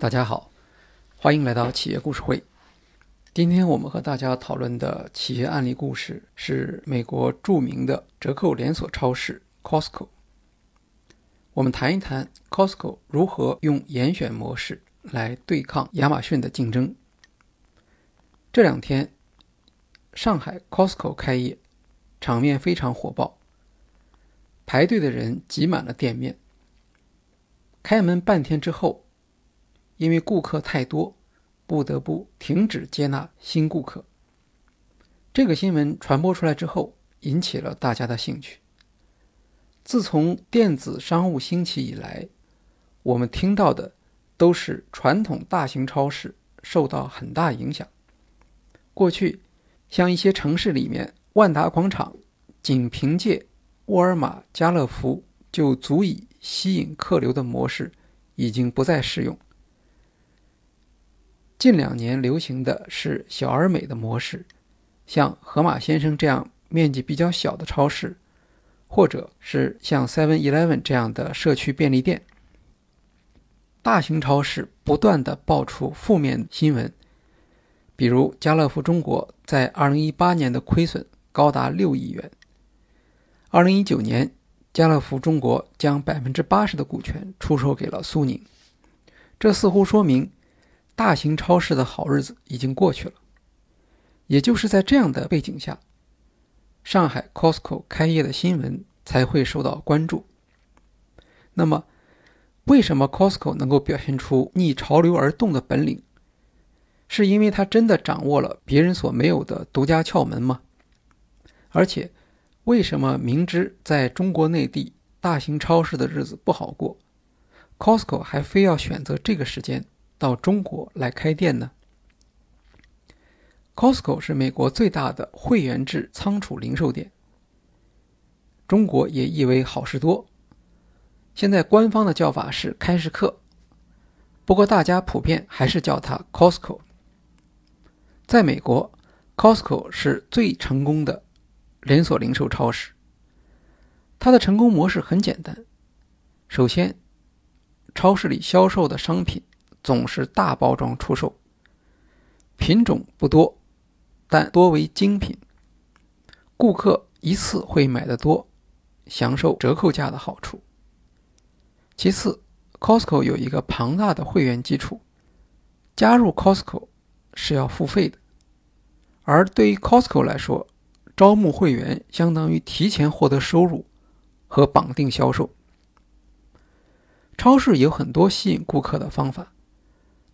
大家好，欢迎来到企业故事会。今天我们和大家讨论的企业案例故事是美国著名的折扣连锁超市 Costco。我们谈一谈 Costco 如何用严选模式来对抗亚马逊的竞争。这两天，上海 Costco 开业，场面非常火爆，排队的人挤满了店面。开门半天之后。因为顾客太多，不得不停止接纳新顾客。这个新闻传播出来之后，引起了大家的兴趣。自从电子商务兴起以来，我们听到的都是传统大型超市受到很大影响。过去，像一些城市里面，万达广场仅凭借沃尔玛、家乐福就足以吸引客流的模式，已经不再适用。近两年流行的是小而美的模式，像盒马先生这样面积比较小的超市，或者是像 Seven Eleven 这样的社区便利店。大型超市不断的爆出负面新闻，比如家乐福中国在2018年的亏损高达6亿元。2019年，家乐福中国将80%的股权出售给了苏宁，这似乎说明。大型超市的好日子已经过去了，也就是在这样的背景下，上海 Costco 开业的新闻才会受到关注。那么，为什么 Costco 能够表现出逆潮流而动的本领？是因为它真的掌握了别人所没有的独家窍门吗？而且，为什么明知在中国内地大型超市的日子不好过，Costco 还非要选择这个时间？到中国来开店呢？Costco 是美国最大的会员制仓储零售店，中国也译为好事多。现在官方的叫法是开市客，不过大家普遍还是叫它 Costco。在美国，Costco 是最成功的连锁零售超市。它的成功模式很简单，首先，超市里销售的商品。总是大包装出售，品种不多，但多为精品。顾客一次会买的多，享受折扣价的好处。其次，Costco 有一个庞大的会员基础，加入 Costco 是要付费的。而对于 Costco 来说，招募会员相当于提前获得收入和绑定销售。超市有很多吸引顾客的方法。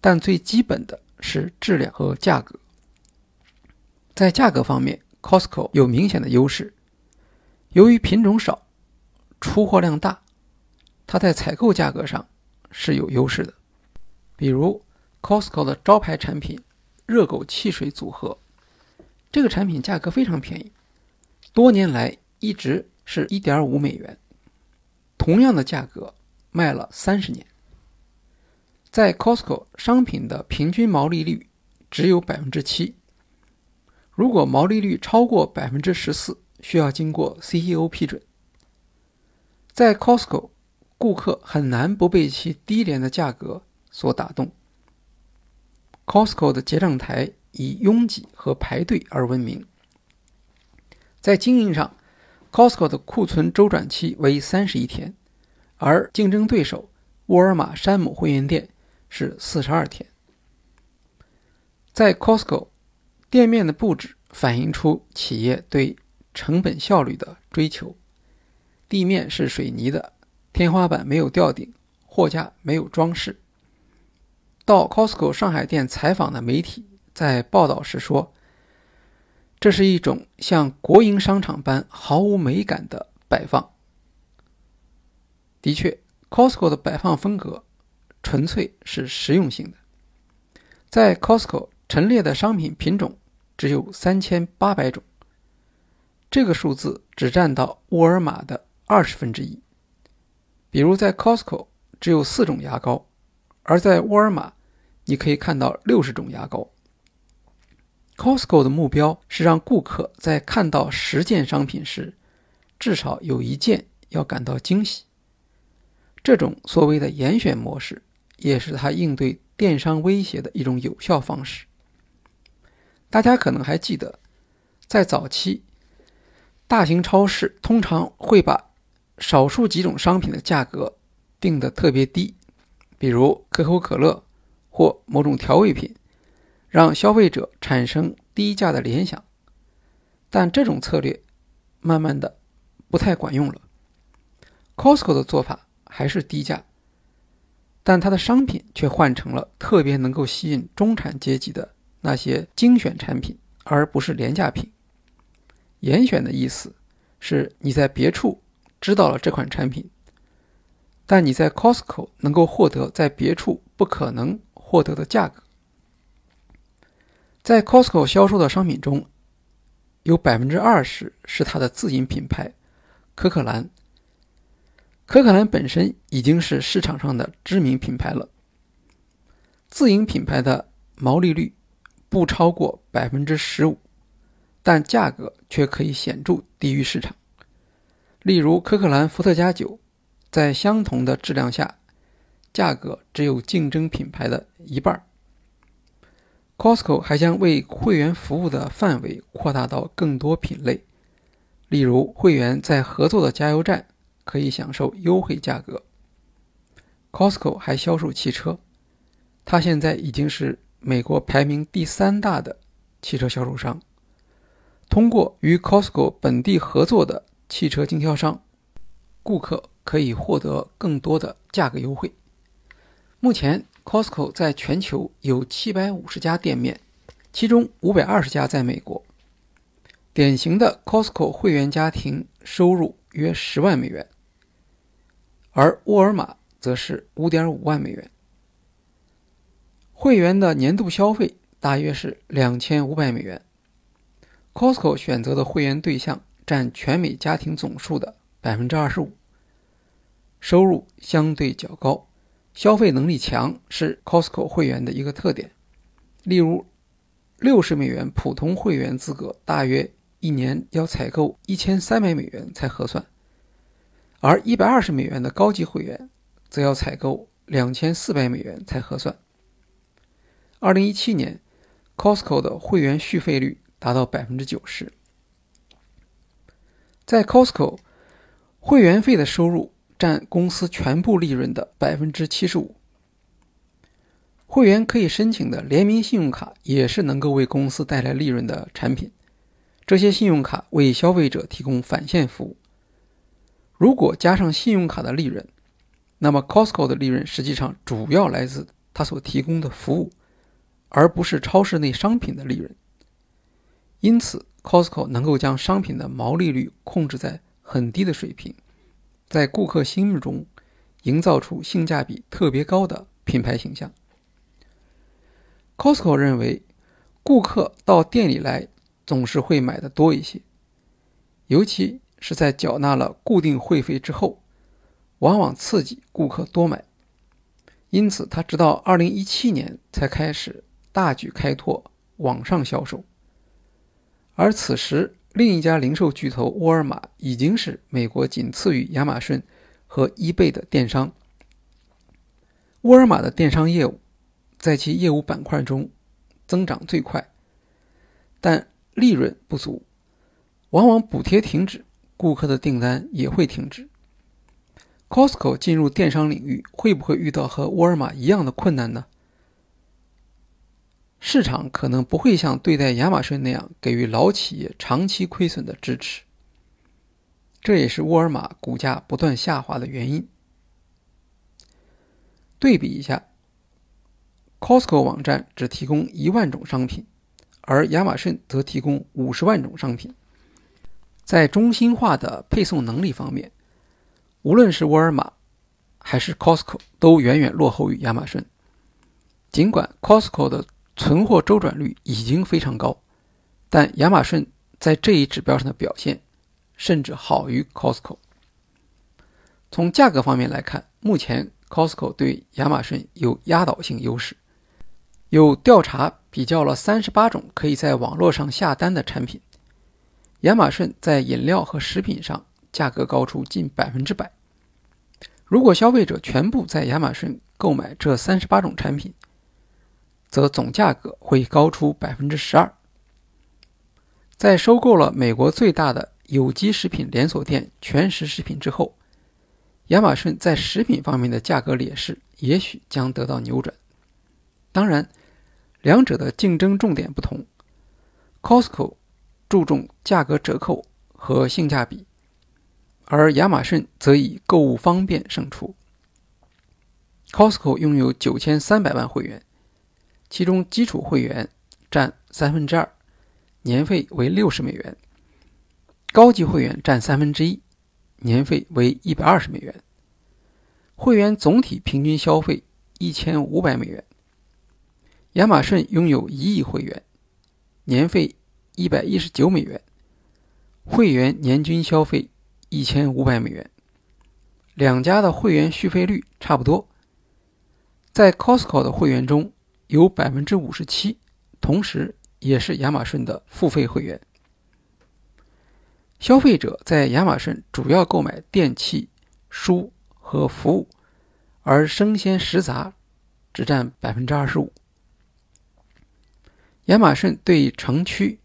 但最基本的是质量和价格。在价格方面，Costco 有明显的优势。由于品种少，出货量大，它在采购价格上是有优势的。比如，Costco 的招牌产品——热狗汽水组合，这个产品价格非常便宜，多年来一直是一点五美元，同样的价格卖了三十年。在 Costco 商品的平均毛利率只有百分之七，如果毛利率超过百分之十四，需要经过 CEO 批准。在 Costco，顾客很难不被其低廉的价格所打动。Costco 的结账台以拥挤和排队而闻名。在经营上，Costco 的库存周转期为三十一天，而竞争对手沃尔玛山姆会员店。是四十二天。在 Costco，店面的布置反映出企业对成本效率的追求。地面是水泥的，天花板没有吊顶，货架没有装饰。到 Costco 上海店采访的媒体在报道时说：“这是一种像国营商场般毫无美感的摆放。”的确，Costco 的摆放风格。纯粹是实用性的，在 Costco 陈列的商品品种只有三千八百种，这个数字只占到沃尔玛的二十分之一。比如在 Costco 只有四种牙膏，而在沃尔玛你可以看到六十种牙膏。Costco 的目标是让顾客在看到十件商品时，至少有一件要感到惊喜。这种所谓的严选模式。也是他应对电商威胁的一种有效方式。大家可能还记得，在早期，大型超市通常会把少数几种商品的价格定得特别低，比如可口可乐或某种调味品，让消费者产生低价的联想。但这种策略慢慢的不太管用了。Costco 的做法还是低价，但它的商品却换成了特别能够吸引中产阶级的那些精选产品，而不是廉价品。严选的意思是你在别处知道了这款产品，但你在 Costco 能够获得在别处不可能获得的价格。在 Costco 销售的商品中，有百分之二十是它的自营品牌可可兰。可可兰本身已经是市场上的知名品牌了，自营品牌的毛利率不超过百分之十五，但价格却可以显著低于市场。例如，可可兰伏特加酒在相同的质量下，价格只有竞争品牌的一半。Costco 还将为会员服务的范围扩大到更多品类，例如会员在合作的加油站。可以享受优惠价格。Costco 还销售汽车，它现在已经是美国排名第三大的汽车销售商。通过与 Costco 本地合作的汽车经销商，顾客可以获得更多的价格优惠。目前，Costco 在全球有七百五十家店面，其中五百二十家在美国。典型的 Costco 会员家庭收入约十万美元。而沃尔玛则是五点五万美元，会员的年度消费大约是两千五百美元。Costco 选择的会员对象占全美家庭总数的百分之二十五，收入相对较高，消费能力强是 Costco 会员的一个特点。例如，六十美元普通会员资格大约一年要采购一千三百美元才合算。而一百二十美元的高级会员，则要采购两千四百美元才合算。二零一七年，Costco 的会员续费率达到百分之九十。在 Costco，会员费的收入占公司全部利润的百分之七十五。会员可以申请的联名信用卡也是能够为公司带来利润的产品。这些信用卡为消费者提供返现服务。如果加上信用卡的利润，那么 Costco 的利润实际上主要来自它所提供的服务，而不是超市内商品的利润。因此，Costco 能够将商品的毛利率控制在很低的水平，在顾客心目中营造出性价比特别高的品牌形象。Costco 认为，顾客到店里来总是会买的多一些，尤其。是在缴纳了固定会费之后，往往刺激顾客多买，因此他直到2017年才开始大举开拓网上销售。而此时，另一家零售巨头沃尔玛已经是美国仅次于亚马逊和 eBay 的电商。沃尔玛的电商业务在其业务板块中增长最快，但利润不足，往往补贴停止。顾客的订单也会停止。Costco 进入电商领域会不会遇到和沃尔玛一样的困难呢？市场可能不会像对待亚马逊那样给予老企业长期亏损的支持，这也是沃尔玛股价不断下滑的原因。对比一下，Costco 网站只提供一万种商品，而亚马逊则提供五十万种商品。在中心化的配送能力方面，无论是沃尔玛还是 Costco 都远远落后于亚马逊。尽管 Costco 的存货周转率已经非常高，但亚马逊在这一指标上的表现甚至好于 Costco。从价格方面来看，目前 Costco 对亚马逊有压倒性优势。有调查比较了三十八种可以在网络上下单的产品。亚马逊在饮料和食品上价格高出近百分之百。如果消费者全部在亚马逊购买这三十八种产品，则总价格会高出百分之十二。在收购了美国最大的有机食品连锁店全食食品之后，亚马逊在食品方面的价格劣势也许将得到扭转。当然，两者的竞争重点不同。Costco 注重价格折扣和性价比，而亚马逊则以购物方便胜出。Costco 拥有九千三百万会员，其中基础会员占三分之二，年费为六十美元；高级会员占三分之一，年费为一百二十美元。会员总体平均消费一千五百美元。亚马逊拥有一亿会员，年费一百一十九美元，会员年均消费一千五百美元。两家的会员续费率差不多。在 Costco 的会员中有百分之五十七，同时也是亚马逊的付费会员。消费者在亚马逊主要购买电器、书和服务，而生鲜食杂只占百分之二十五。亚马逊对城区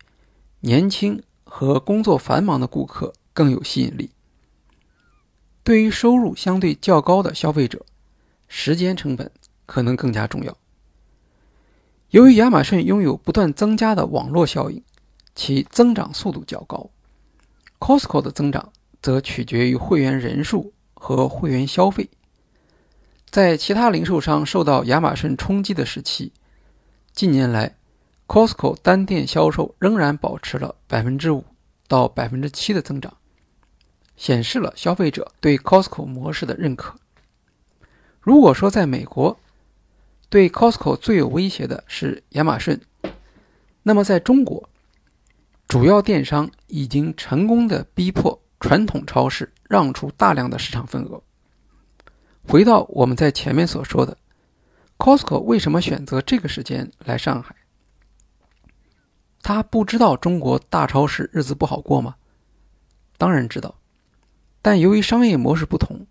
年轻和工作繁忙的顾客更有吸引力。对于收入相对较高的消费者，时间成本。可能更加重要。由于亚马逊拥有不断增加的网络效应，其增长速度较高。Costco 的增长则取决于会员人数和会员消费。在其他零售商受到亚马逊冲击的时期，近年来，Costco 单店销售仍然保持了百分之五到百分之七的增长，显示了消费者对 Costco 模式的认可。如果说在美国，对 Costco 最有威胁的是亚马逊。那么，在中国，主要电商已经成功的逼迫传统超市让出大量的市场份额。回到我们在前面所说的，Costco 为什么选择这个时间来上海？他不知道中国大超市日子不好过吗？当然知道，但由于商业模式不同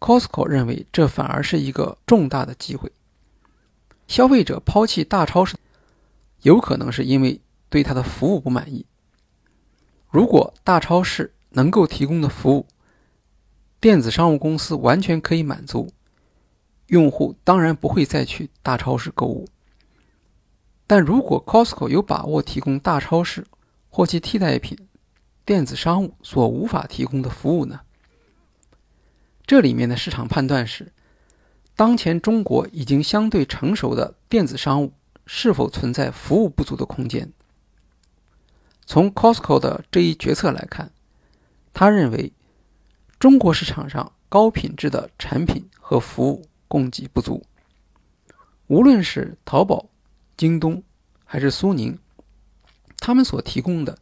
，Costco 认为这反而是一个重大的机会。消费者抛弃大超市，有可能是因为对他的服务不满意。如果大超市能够提供的服务，电子商务公司完全可以满足，用户当然不会再去大超市购物。但如果 Costco 有把握提供大超市或其替代品电子商务所无法提供的服务呢？这里面的市场判断是。当前中国已经相对成熟的电子商务是否存在服务不足的空间？从 Costco 的这一决策来看，他认为中国市场上高品质的产品和服务供给不足。无论是淘宝、京东还是苏宁，他们所提供的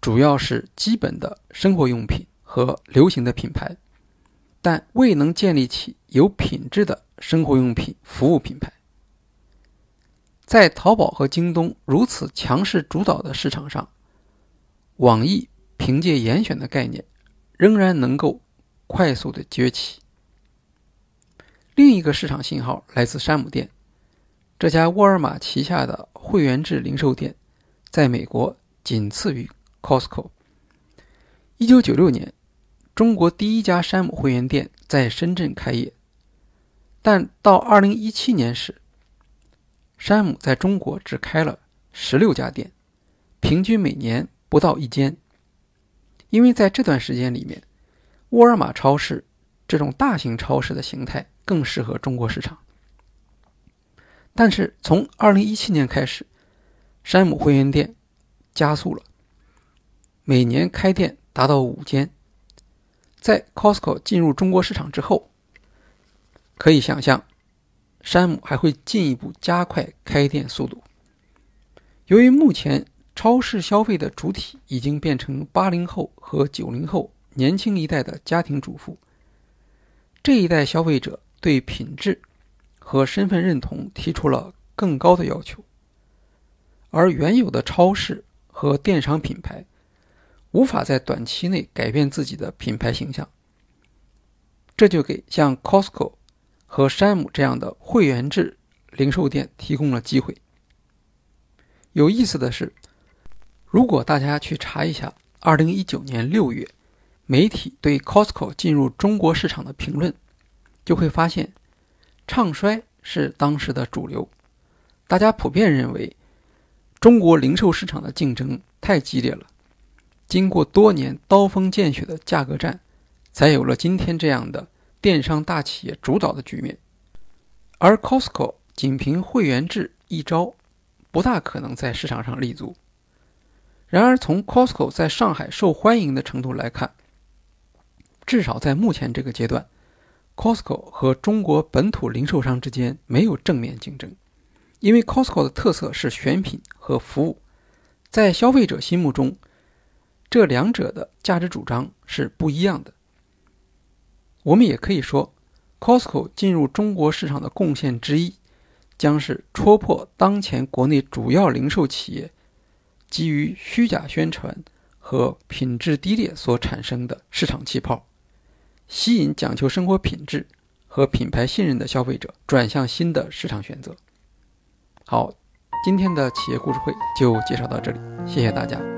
主要是基本的生活用品和流行的品牌。但未能建立起有品质的生活用品服务品牌。在淘宝和京东如此强势主导的市场上，网易凭借严选的概念，仍然能够快速的崛起。另一个市场信号来自山姆店，这家沃尔玛旗下的会员制零售店，在美国仅次于 Costco。一九九六年。中国第一家山姆会员店在深圳开业，但到二零一七年时，山姆在中国只开了十六家店，平均每年不到一间。因为在这段时间里面，沃尔玛超市这种大型超市的形态更适合中国市场。但是从二零一七年开始，山姆会员店加速了，每年开店达到五间。在 Costco 进入中国市场之后，可以想象，山姆还会进一步加快开店速度。由于目前超市消费的主体已经变成八零后和九零后年轻一代的家庭主妇，这一代消费者对品质和身份认同提出了更高的要求，而原有的超市和电商品牌。无法在短期内改变自己的品牌形象，这就给像 Costco 和山姆这样的会员制零售店提供了机会。有意思的是，如果大家去查一下2019年6月媒体对 Costco 进入中国市场的评论，就会发现唱衰是当时的主流。大家普遍认为，中国零售市场的竞争太激烈了，经过多年刀锋见血的价格战，才有了今天这样的电商大企业主导的局面。而 Costco 仅凭会员制一招。不大可能在市场上立足。然而，从 Costco 在上海受欢迎的程度来看，至少在目前这个阶段，Costco 和中国本土零售商之间没有正面竞争，因为 Costco 的特色是选品和服务，在消费者心目中，这两者的价值主张是不一样的。我们也可以说，Costco 进入中国市场的贡献之一。将是戳破当前国内主要零售企业基于虚假宣传和品质低劣所产生的市场气泡，吸引讲求生活品质和品牌信任的消费者转向新的市场选择。好，今天的企业故事会就介绍到这里，谢谢大家。